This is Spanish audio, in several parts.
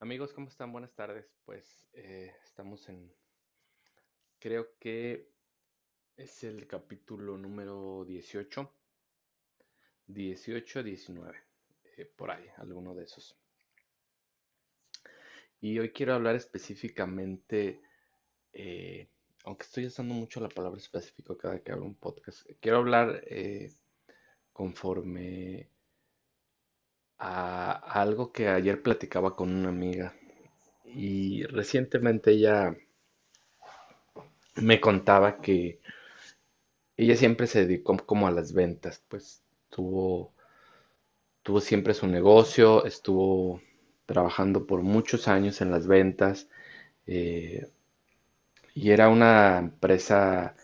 Amigos, ¿cómo están? Buenas tardes. Pues eh, estamos en, creo que es el capítulo número 18, 18, 19, por ahí, alguno de esos. Y hoy quiero hablar específicamente, eh, aunque estoy usando mucho la palabra específico cada que hablo un podcast, quiero hablar eh, conforme a, algo que ayer platicaba con una amiga y recientemente ella me contaba que ella siempre se dedicó como a las ventas, pues tuvo, tuvo siempre su negocio, estuvo trabajando por muchos años en las ventas eh, y era una empresa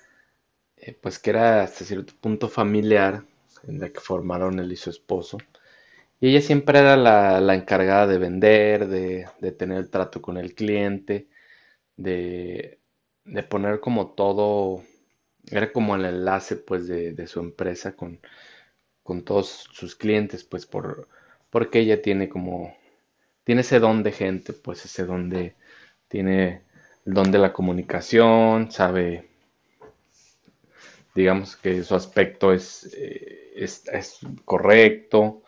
eh, pues que era hasta cierto punto familiar en la que formaron él y su esposo. Y ella siempre era la, encargada de vender, de, tener el trato con el cliente, de, poner como todo, era como el enlace pues de, su empresa con, todos sus clientes, pues por, porque ella tiene como, tiene ese don de gente, pues ese don de, tiene el don de la comunicación, sabe, digamos que su aspecto es, eh, es correcto,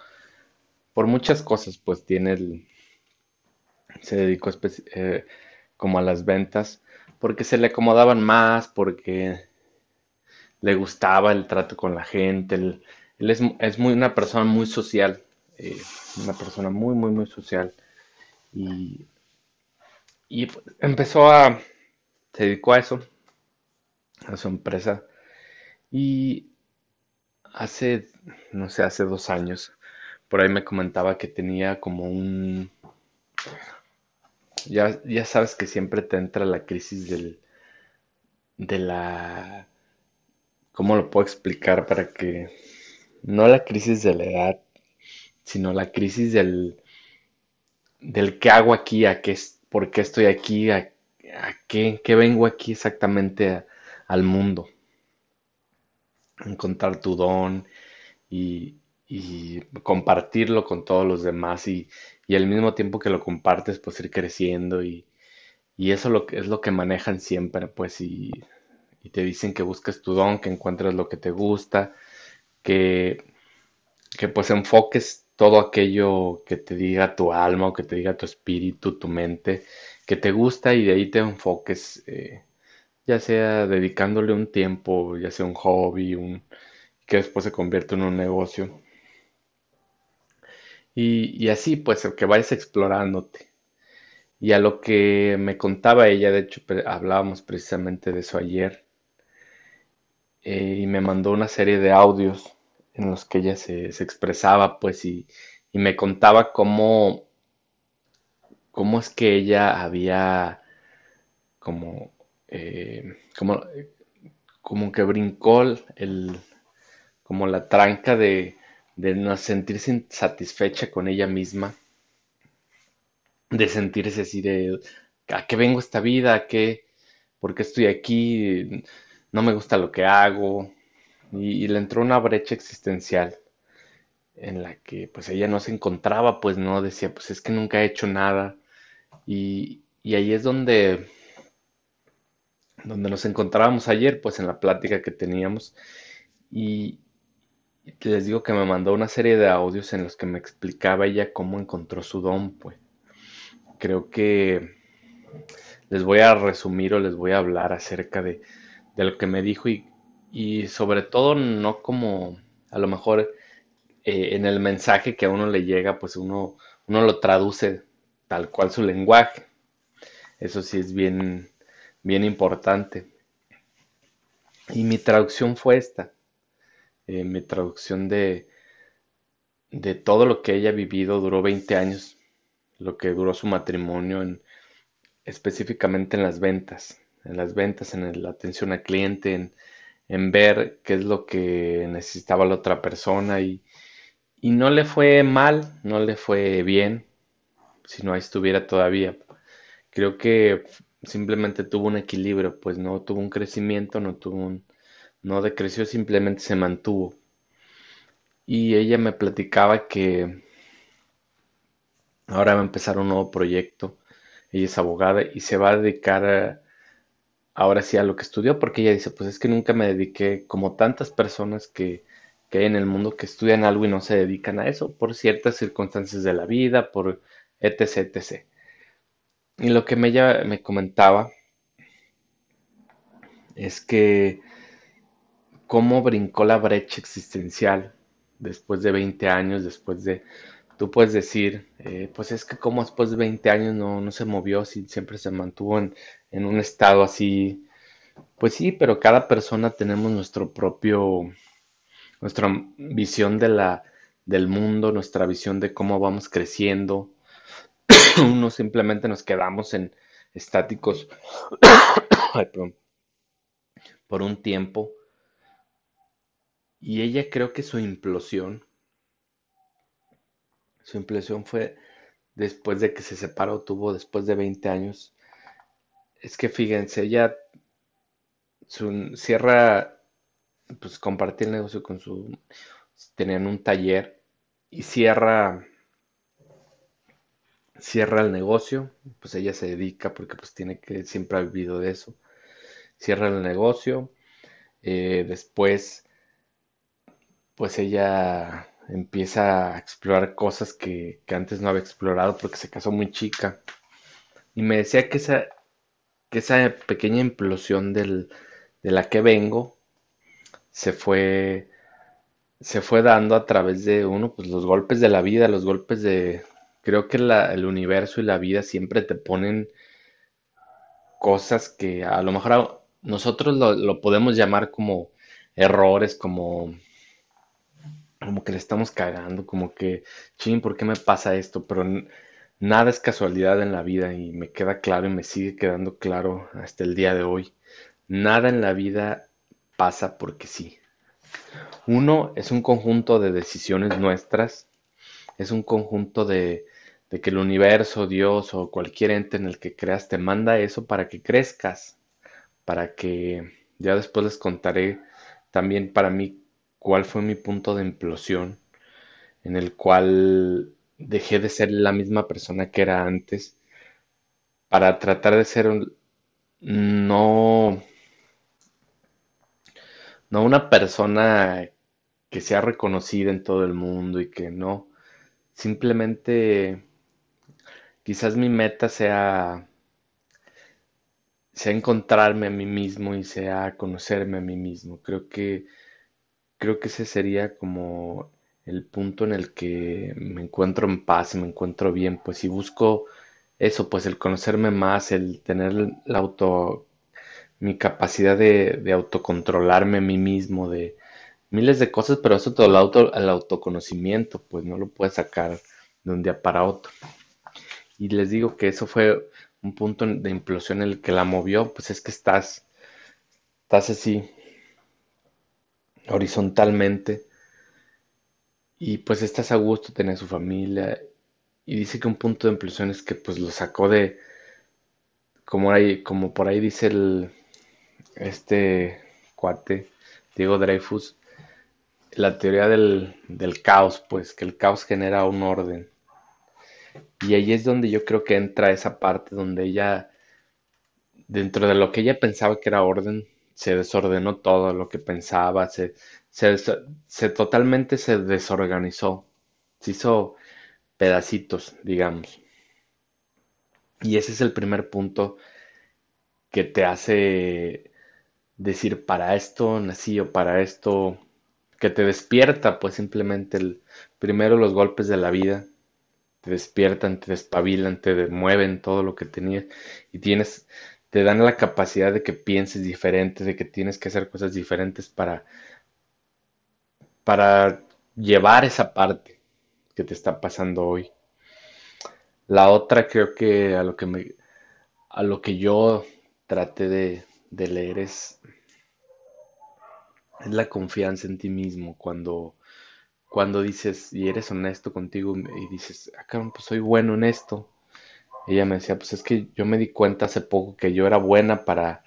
por muchas cosas, pues tiene el, se dedicó eh, como a las ventas, porque se le acomodaban más, porque le gustaba el trato con la gente, él, es, muy, una persona muy social, eh, una persona muy, muy, muy social, y, y empezó a, se dedicó a eso, a su empresa, y hace, no sé, hace dos años, por ahí me comentaba que tenía como un... Ya, ya sabes que siempre te entra la crisis del... de la... ¿Cómo lo puedo explicar para que... No la crisis de la edad, sino la crisis del... del qué hago aquí, a qué, por qué estoy aquí, a, qué, qué vengo aquí exactamente al mundo. Encontrar tu don y, y compartirlo con todos los demás y, al mismo tiempo que lo compartes pues ir creciendo y, eso lo, es lo que manejan siempre pues y, te dicen que busques tu don, que encuentres lo que te gusta, que, que pues enfoques todo aquello que te diga tu alma o que te diga tu espíritu, tu mente, que te gusta y de ahí te enfoques, eh, ya sea dedicándole un tiempo, ya sea un hobby, un, que después se convierte en un negocio. Y, así, pues, que vayas explorándote. Y a lo que me contaba ella, de hecho, hablábamos precisamente de eso ayer, eh, y me mandó una serie de audios en los que ella se, expresaba, pues, y, me contaba cómo, cómo es que ella había como, eh, como, como que brincó el, como la tranca de de no sentirse insatisfecha con ella misma, de sentirse así de, ¿a qué vengo esta vida? ¿A qué? ¿Por qué estoy aquí? No me gusta lo que hago. Y, le entró una brecha existencial en la que pues ella no se encontraba, pues no decía, pues es que nunca he hecho nada. Y, y ahí es donde, donde nos encontrábamos ayer, pues en la plática que teníamos. Y, les digo que me mandó una serie de audios en los que me explicaba ella cómo encontró su don, pues. Creo que les voy a resumir o les voy a hablar acerca de, lo que me dijo y, sobre todo no como a lo mejor eh, en el mensaje que a uno le llega, pues uno, uno lo traduce tal cual su lenguaje. Eso sí es bien, bien importante. Y mi traducción fue esta. Eh, mi traducción de, de todo lo que ella ha vivido duró 20 años, lo que duró su matrimonio, en, específicamente en las ventas, en las ventas, en la atención al cliente, en, en, ver qué es lo que necesitaba la otra persona y, y no le fue mal, no le fue bien, si no estuviera todavía. Creo que simplemente tuvo un equilibrio, pues no tuvo un crecimiento, no tuvo un, no decreció, simplemente se mantuvo. Y ella me platicaba que, Ahora va a empezar un nuevo proyecto. Ella es abogada y se va a dedicar a- ahora sí a lo que estudió, porque ella dice, pues es que nunca me dediqué como tantas personas que, que hay en el mundo que estudian algo y no se dedican a eso por ciertas circunstancias de la vida, por etc, etc. Y lo que ella me comentaba es que cómo brincó la brecha existencial después de 20 años, después de, tú puedes decir, eh, pues es que como después de 20 años no, no se movió, si siempre se mantuvo en, en un estado así, pues sí, pero cada persona tenemos nuestro propio, nuestra visión de la, del mundo, nuestra visión de cómo vamos creciendo. Unos simplemente nos quedamos en estáticos por un tiempo y ella creo que su implosión, su implosión fue después de que se separó, tuvo después de 20 años. Es que fíjense, ella su- cierra, pues compartir el negocio con su, tenían un taller y cierra, cierra el negocio, pues ella se dedica porque pues tiene que, siempre ha vivido de eso, cierra el negocio, eh, después pues ella empieza a explorar cosas que, que antes no había explorado porque se casó muy chica. Y me decía que esa, que esa pequeña implosión del, de la que vengo se fue se fue dando a través de uno, pues los golpes de la vida, los golpes de, creo que el universo y la vida siempre te ponen cosas que a lo mejor nosotros lo podemos llamar como errores, como, como que le estamos cagando, como que, ching, ¿por qué me pasa esto? Pero nada es casualidad en la vida y me queda claro y me sigue quedando claro hasta el día de hoy. Nada en la vida pasa porque sí. Uno es un conjunto de decisiones nuestras Es un conjunto de, de que el universo, Dios o cualquier ente en el que creas te manda eso para que crezcas, para que ya después les contaré también para mí cuál fue mi punto de implosión, en el cual dejé de ser la misma persona que era antes para tratar de ser un- no, no una persona que sea reconocida en todo el mundo y que no, simplemente Quizás mi meta sea, sea encontrarme a mí mismo y sea conocerme a mí mismo. Creo que, creo que ese sería como el punto en el que me encuentro en paz, me encuentro bien. Pues si busco eso, pues el conocerme más, el tener la auto, mi capacidad de, de autocontrolarme a mí mismo, de miles de cosas, pero eso todo el auto, el autoconocimiento, pues no lo puedes sacar de un día para otro. Y les digo que eso fue un punto de implosión en el que la movió, pues es que estás, estás así horizontalmente y pues estás a gusto, tener su familia. Y dice que un punto de implosión es que pues lo sacó de, como por ahí dice el, este cuate, Diego Dreyfus, la teoría del, del caos, pues que el caos genera un orden. Y ahí es donde yo creo que entra esa parte donde ella dentro de lo que ella pensaba que era orden, se desordenó todo lo que pensaba, se, se, totalmente se desorganizó, se hizo pedacitos, digamos. Y ese es el primer punto que te hace decir para esto nací o para esto que te despierta, pues simplemente el, primero los golpes de la vida te despiertan, te despabilan, te mueven todo lo que tenías y tienes, te dan la capacidad de que pienses diferente, de que tienes que hacer cosas diferentes para, para llevar esa parte que te está pasando hoy. La otra creo que a lo que me, a lo que yo traté de, leer es, la confianza en ti mismo cuando cuando dices y eres honesto contigo y dices, ah, cabrón, pues soy bueno en esto, Ella me decía, pues es que yo me di cuenta hace poco que yo era buena para,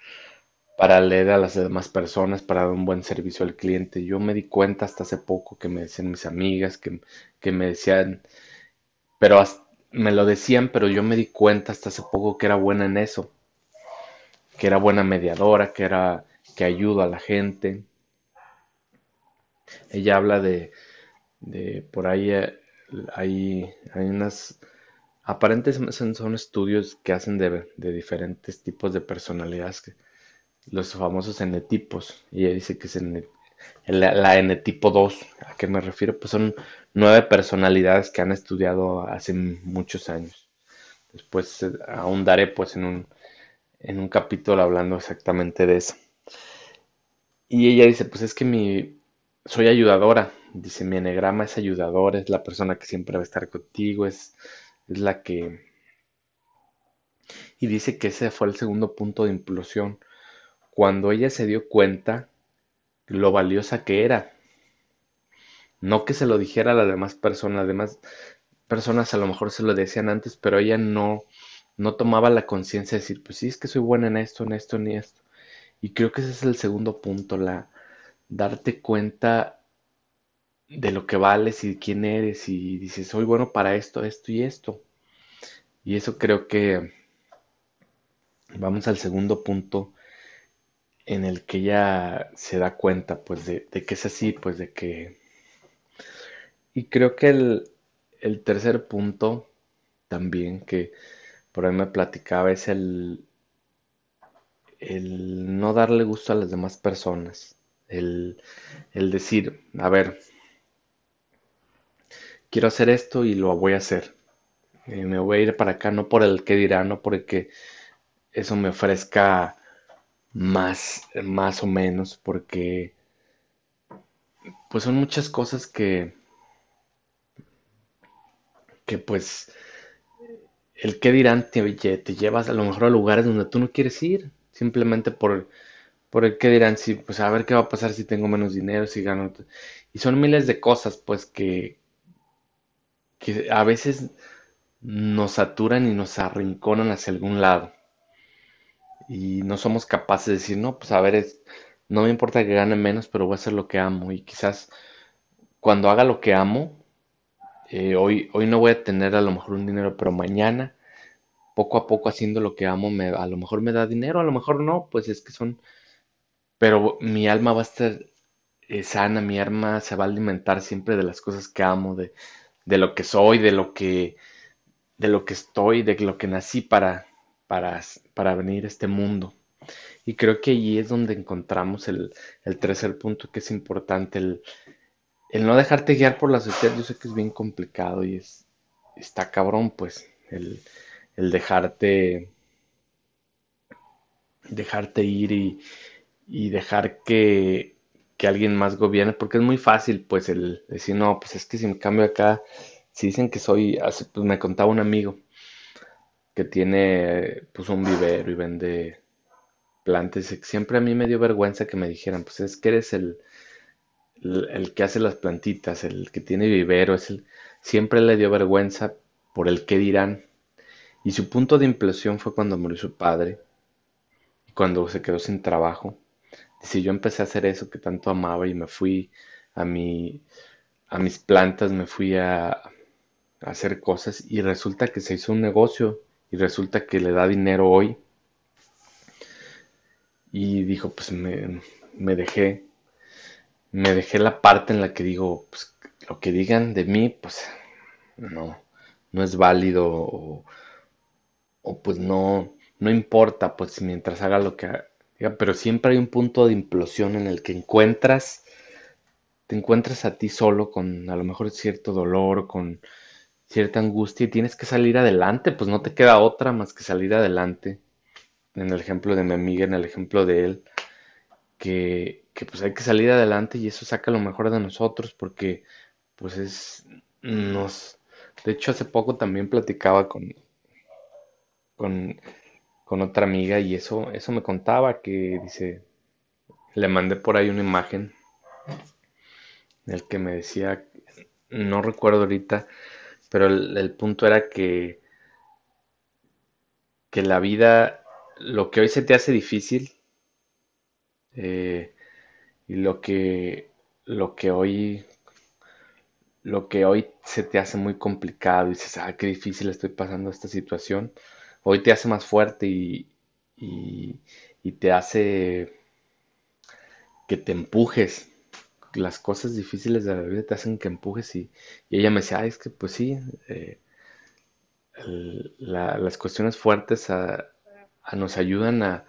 para leer a las demás personas, para dar un buen servicio al cliente. Yo me di cuenta hasta hace poco que me decían mis amigas, que, que me decían, pero, me lo decían, pero yo me di cuenta hasta hace poco que era buena en eso, que era buena mediadora, que era que ayuda a la gente. Ella habla de, de por ahí eh, hay, hay unas aparentemente son estudios que hacen de, diferentes tipos de personalidades, los famosos N-tipos, y ella dice que es la, N-tipo 2, ¿a qué me refiero? Pues son nueve personalidades que han estudiado hace muchos años. Después eh, ahondaré pues en un, en un capítulo hablando exactamente de eso. Y ella dice, pues es que mi, soy ayudadora, dice, mi enegrama es ayudadora, es la persona que siempre va a estar contigo, es, es la que... Y dice que ese fue el segundo punto de implosión, cuando ella se dio cuenta lo valiosa que era. No que se lo dijera a las demás personas, demás personas a lo mejor se lo decían antes, pero ella no, no tomaba la conciencia de decir, pues sí, es que soy buena en esto, en esto, en esto. Y creo que ese es el segundo punto, la darte cuenta de lo que vales y de quién eres y dices, soy bueno para esto, esto y esto. Y eso creo que vamos al segundo punto en el que ella se da cuenta pues de, que es así, pues de que... Y creo que el, el tercer punto también que por ahí me platicaba es el, el no darle gusto a las demás personas, el, el decir, a ver, quiero hacer esto y lo voy a hacer. Me voy a ir para acá no por el que dirá, no porque eso me ofrezca más, más o menos, porque pues son muchas cosas que, que pues el que dirán te, te llevas a lo mejor a lugares donde tú no quieres ir, simplemente por, por el que dirán, si, pues a ver qué va a pasar si tengo menos dinero, si gano. Y son miles de cosas, pues, que, que a veces nos saturan y nos arrinconan hacia algún lado. Y no somos capaces de decir, no, pues a ver, no me importa que gane menos, pero voy a hacer lo que amo. Y quizás cuando haga lo que amo, eh, hoy, hoy no voy a tener a lo mejor un dinero, pero mañana, poco a poco haciendo lo que amo, me, a lo mejor me da dinero, a lo mejor no, pues es que son... Pero mi alma va a estar eh, sana, mi alma se va a alimentar siempre de las cosas que amo, de, de lo que soy, de lo que, de lo que estoy, de lo que nací para, para, para venir a este mundo. Y creo que allí es donde encontramos el, el tercer punto que es importante, el, el, no dejarte guiar por la sociedad. Yo sé que es bien complicado y es, está cabrón, pues, el, el dejarte, dejarte ir y, y dejar que, que alguien más gobierne, porque es muy fácil, pues, el decir, no, pues es que si me cambio acá, si dicen que soy, pues me contaba un amigo que tiene, pues, un vivero y vende plantas, siempre a mí me dio vergüenza que me dijeran, pues es que eres el, el, que hace las plantitas, el que tiene vivero, es el, siempre le dio vergüenza por el que dirán. Y su punto de implosión fue cuando murió su padre y cuando se quedó sin trabajo si yo empecé a hacer eso que tanto amaba y me fui a mi, a mis plantas, me fui a, hacer cosas y resulta que se hizo un negocio y resulta que le da dinero hoy. Y dijo, pues me, me dejé, me dejé la parte en la que digo, pues lo que digan de mí, pues no, no es válido o, o pues no, no importa, pues mientras haga lo que pero siempre hay un punto de implosión en el que encuentras, te encuentras a ti solo con a lo mejor cierto dolor, con cierta angustia y tienes que salir adelante, pues no te queda otra más que salir adelante. En el ejemplo de mi amiga, en el ejemplo de él, que, que pues hay que salir adelante y eso saca lo mejor de nosotros porque pues es nos de hecho hace poco también platicaba con con con otra amiga y eso, eso me contaba que dice, le mandé por ahí una imagen en el que me decía, no recuerdo ahorita, pero el, punto era que, que la vida, lo que hoy se te hace difícil, eh, y lo que, lo que hoy, lo que hoy se te hace muy complicado y dices, ah, qué difícil estoy pasando esta situación, hoy te hace más fuerte y, y, te hace que te empujes. Las cosas difíciles de la vida te hacen que empujes y, y ella me decía, ay, es que pues sí, eh, las cuestiones fuertes nos ayudan a,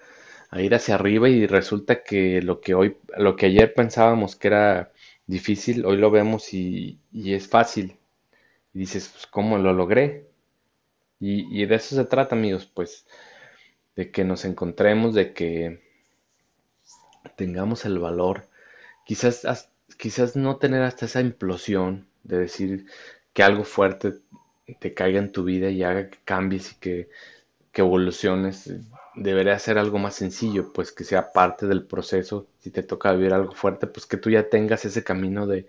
a ir hacia arriba y resulta que lo que hoy, lo que ayer pensábamos que era difícil, hoy lo vemos y, y es fácil. Y dices, pues, ¿cómo lo logré? Y, de eso se trata, amigos, pues, de que nos encontremos, de que tengamos el valor, quizás, quizás no tener hasta esa implosión de decir que algo fuerte te caiga en tu vida y haga que cambies y que, que evoluciones. Debería ser algo más sencillo, pues que sea parte del proceso. Si te toca vivir algo fuerte, pues que tú ya tengas ese camino de,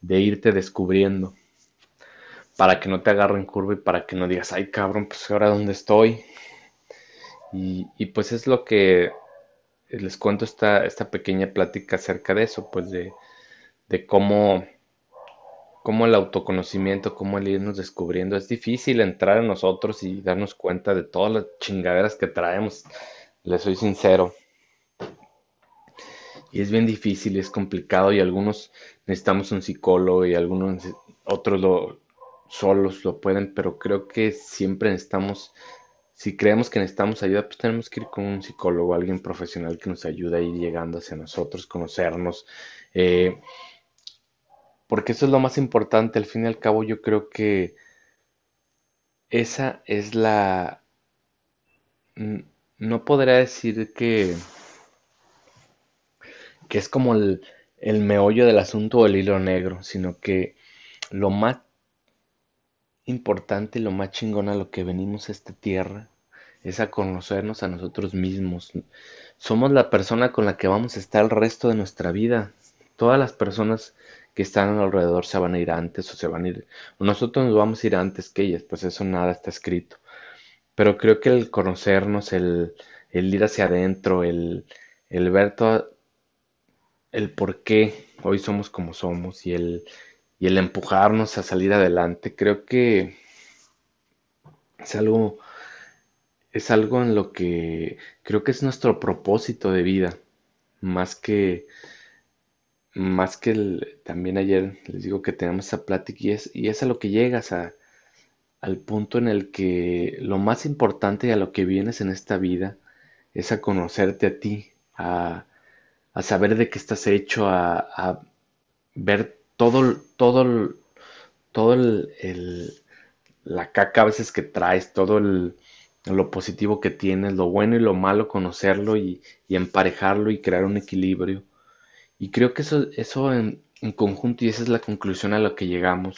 de irte descubriendo para que no te agarren curva y para que no digas, ay cabrón, pues ahora dónde estoy. Y, pues es lo que les cuento esta, esta pequeña plática acerca de eso, pues de, de cómo, cómo el autoconocimiento, cómo el irnos descubriendo. Es difícil entrar en nosotros y darnos cuenta de todas las chingaderas que traemos, les soy sincero. Y es bien difícil, es complicado y algunos necesitamos un psicólogo y algunos otros lo, solos lo pueden, pero creo que siempre necesitamos, si creemos que necesitamos ayuda, pues tenemos que ir con un psicólogo, alguien profesional que nos ayude a ir llegando hacia nosotros, conocernos, eh, porque eso es lo más importante. Al fin y al cabo, yo creo que esa es la, no podría decir que, que es como el, el meollo del asunto o el hilo negro, sino que lo más importante y lo más chingón a lo que venimos a esta tierra es a conocernos a nosotros mismos. Somos la persona con la que vamos a estar el resto de nuestra vida. Todas las personas que están alrededor se van a ir antes o se van a ir, nosotros nos vamos a ir antes que ellas, pues eso nada está escrito. Pero creo que el conocernos, el, el ir hacia adentro, el, el ver todo, el por qué hoy somos como somos y el, y el empujarnos a salir adelante, creo que es algo, es algo en lo que creo que es nuestro propósito de vida, más que, más que el- también ayer les digo que tenemos esa plática y es, y es a lo que llegas a, al punto en el que lo más importante y a lo que vienes en esta vida es a conocerte a ti, a, a saber de qué estás hecho, a, a ver todo, todo, todo el, el- la caca a veces que traes, todo el, lo positivo que tienes, lo bueno y lo malo, conocerlo y, y emparejarlo y crear un equilibrio. Y creo que eso, eso en, en conjunto, y esa es la conclusión a la que llegamos,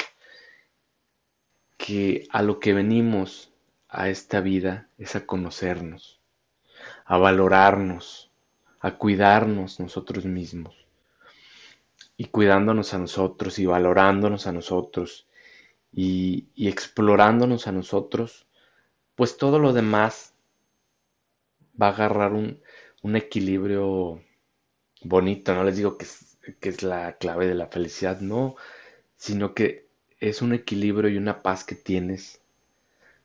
que a lo que venimos a esta vida es a conocernos, a valorarnos, a cuidarnos nosotros mismos. Y cuidándonos a nosotros y valorándonos a nosotros y, explorándonos a nosotros, pues todo lo demás va a agarrar un, un equilibrio bonito. No les digo que es, que es la clave de la felicidad, no, sino que es un equilibrio y una paz que tienes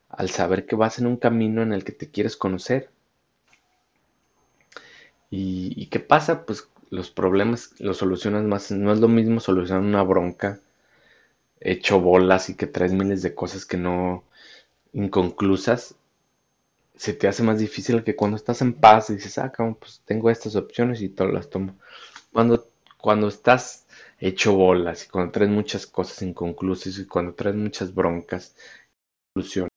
al saber que vas en un camino en el que te quieres conocer. ¿Y, y qué pasa? Pues los problemas los solucionas más. No es lo mismo solucionar una bronca hecho bolas y que traes miles de cosas que no inconclusas se te hace más difícil que cuando estás en paz y dices, ah, cabrón, pues tengo estas opciones y todas las tomo. Cuando, cuando estás hecho bolas y cuando traes muchas cosas inconclusas y cuando traes muchas broncas, soluciones.